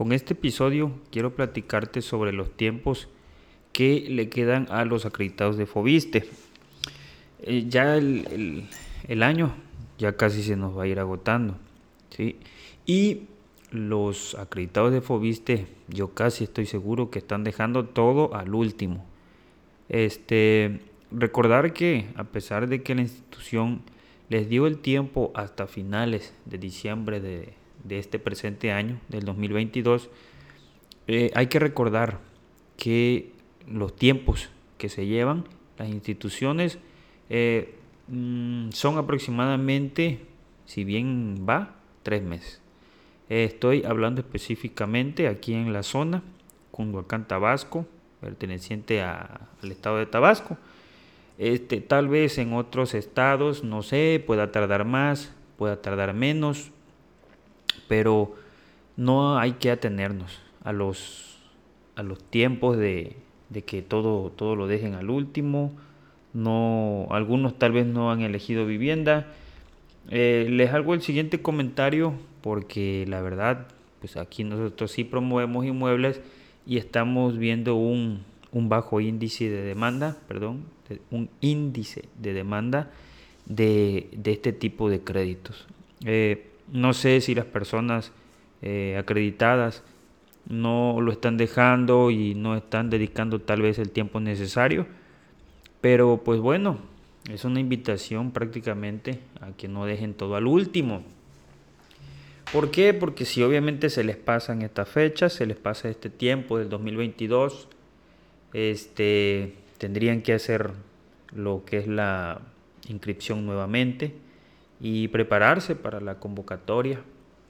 Con este episodio quiero platicarte sobre los tiempos que le quedan a los acreditados de Fobiste. Eh, ya el, año ya casi se nos va a ir agotando. ¿sí? Y los acreditados de Fobiste, yo casi estoy seguro que están dejando todo al último. Este, recordar que a pesar de que la institución les dio el tiempo hasta finales de diciembre de, este presente año, del 2022, eh, hay que recordar que los tiempos que se llevan las instituciones eh, mm, son aproximadamente, si bien va, tres meses. estoy hablando específicamente aquí en la zona, Cunduacán, Tabasco, perteneciente al estado de Tabasco. Este, tal vez en otros estados, no sé, pueda tardar más, pueda tardar menos, pero no hay que atenernos a los, a los tiempos de, de que todo, todo lo dejen al último. No, algunos tal vez no han elegido vivienda. Eh, les hago el siguiente comentario porque la verdad, pues aquí nosotros sí promovemos inmuebles y estamos viendo un, un bajo índice de demanda, perdón, un índice de demanda de, de este tipo de créditos. Eh, no sé si las personas eh, acreditadas no lo están dejando y no están dedicando tal vez el tiempo necesario. Pero pues bueno, es una invitación prácticamente a que no dejen todo al último. ¿Por qué? Porque si obviamente se les pasan estas fechas, se les pasa este tiempo del 2022, este, tendrían que hacer lo que es la inscripción nuevamente y prepararse para la convocatoria,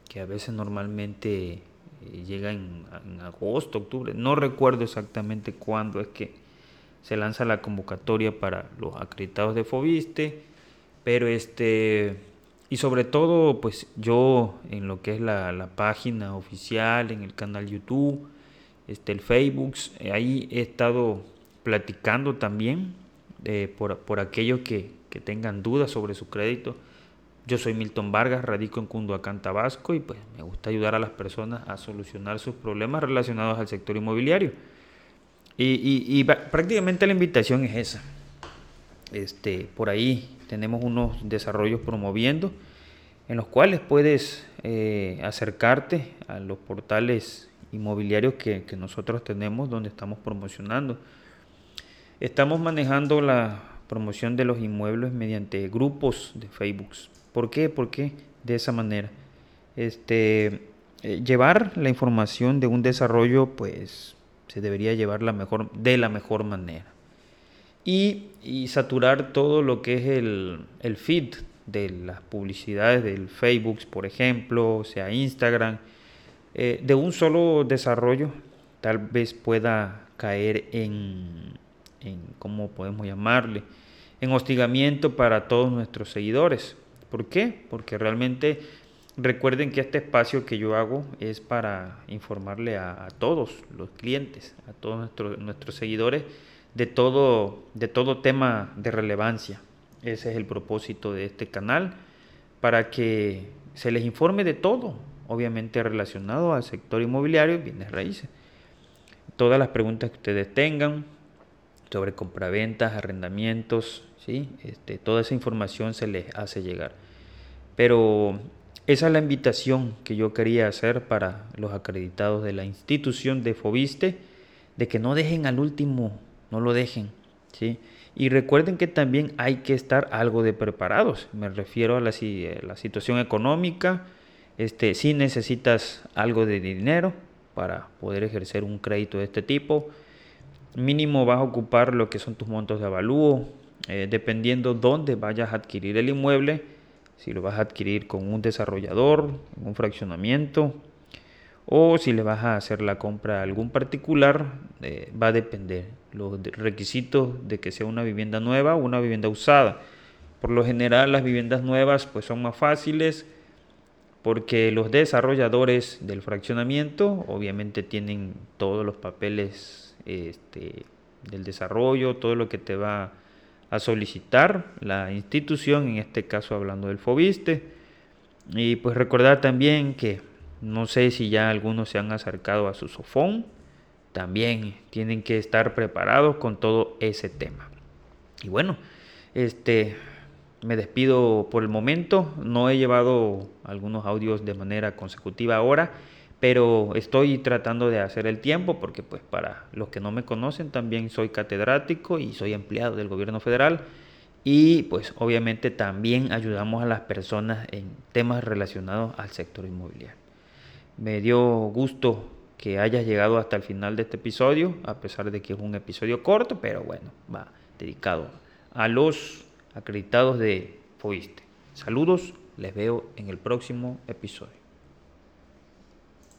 que a veces normalmente eh, llega en, agosto, octubre, no recuerdo exactamente cuándo es que se lanza la convocatoria para los acreditados de Fobiste, pero este, y sobre todo, pues yo en lo que es la, página oficial, en el canal YouTube, este, el Facebook, eh, ahí he estado platicando también eh, por, por aquellos que, que tengan dudas sobre su crédito yo soy Milton Vargas, radico en Cunduacán, Tabasco y pues me gusta ayudar a las personas a solucionar sus problemas relacionados al sector inmobiliario. Y, prácticamente la invitación es esa. Este, por ahí tenemos unos desarrollos promoviendo en los cuales puedes eh, acercarte a los portales inmobiliarios que, que nosotros tenemos donde estamos promocionando. Estamos manejando la promoción de los inmuebles mediante grupos de Facebook. ¿Por qué? Porque de esa manera. Este, eh, llevar la información de un desarrollo, pues se debería llevar la mejor, de la mejor manera. Y, saturar todo lo que es el, el, feed de las publicidades del Facebook, por ejemplo, sea Instagram, eh, de un solo desarrollo, tal vez pueda caer en, en, ¿cómo podemos llamarle? En hostigamiento para todos nuestros seguidores. ¿Por qué? Porque realmente recuerden que este espacio que yo hago es para informarle a, todos los clientes, a todos nuestros, nuestros seguidores de todo, de todo tema de relevancia. Ese es el propósito de este canal, para que se les informe de todo, obviamente relacionado al sector inmobiliario y bienes raíces. Todas las preguntas que ustedes tengan sobre compraventas, arrendamientos, ¿sí? Este, toda esa información se les hace llegar. Pero esa es la invitación que yo quería hacer para los acreditados de la institución de Fobiste, de que no dejen al último, no lo dejen. ¿sí? Y recuerden que también hay que estar algo de preparados. Me refiero a la, la situación económica. Este, si necesitas algo de dinero para poder ejercer un crédito de este tipo, mínimo vas a ocupar lo que son tus montos de avalúo, eh, dependiendo dónde vayas a adquirir el inmueble, si lo vas a adquirir con un desarrollador, un fraccionamiento, o si le vas a hacer la compra a algún particular, eh, va a depender los requisitos de que sea una vivienda nueva o una vivienda usada. Por lo general las viviendas nuevas pues son más fáciles porque los desarrolladores del fraccionamiento obviamente tienen todos los papeles este, del desarrollo, todo lo que te va a solicitar la institución, en este caso hablando del FOBISTE. Y pues recordar también que No sé si ya algunos se han acercado a su sofón. También tienen que estar preparados con todo ese tema. Y bueno, este me despido por el momento. No he llevado algunos audios de manera consecutiva ahora, pero estoy tratando de hacer el tiempo porque pues para los que no me conocen también soy catedrático y soy empleado del gobierno federal y pues obviamente también ayudamos a las personas en temas relacionados al sector inmobiliario. Me dio gusto que hayas llegado hasta el final de este episodio, a pesar de que es un episodio corto, pero bueno, va dedicado a los acreditados de FOISTE. Saludos, les veo en el próximo episodio.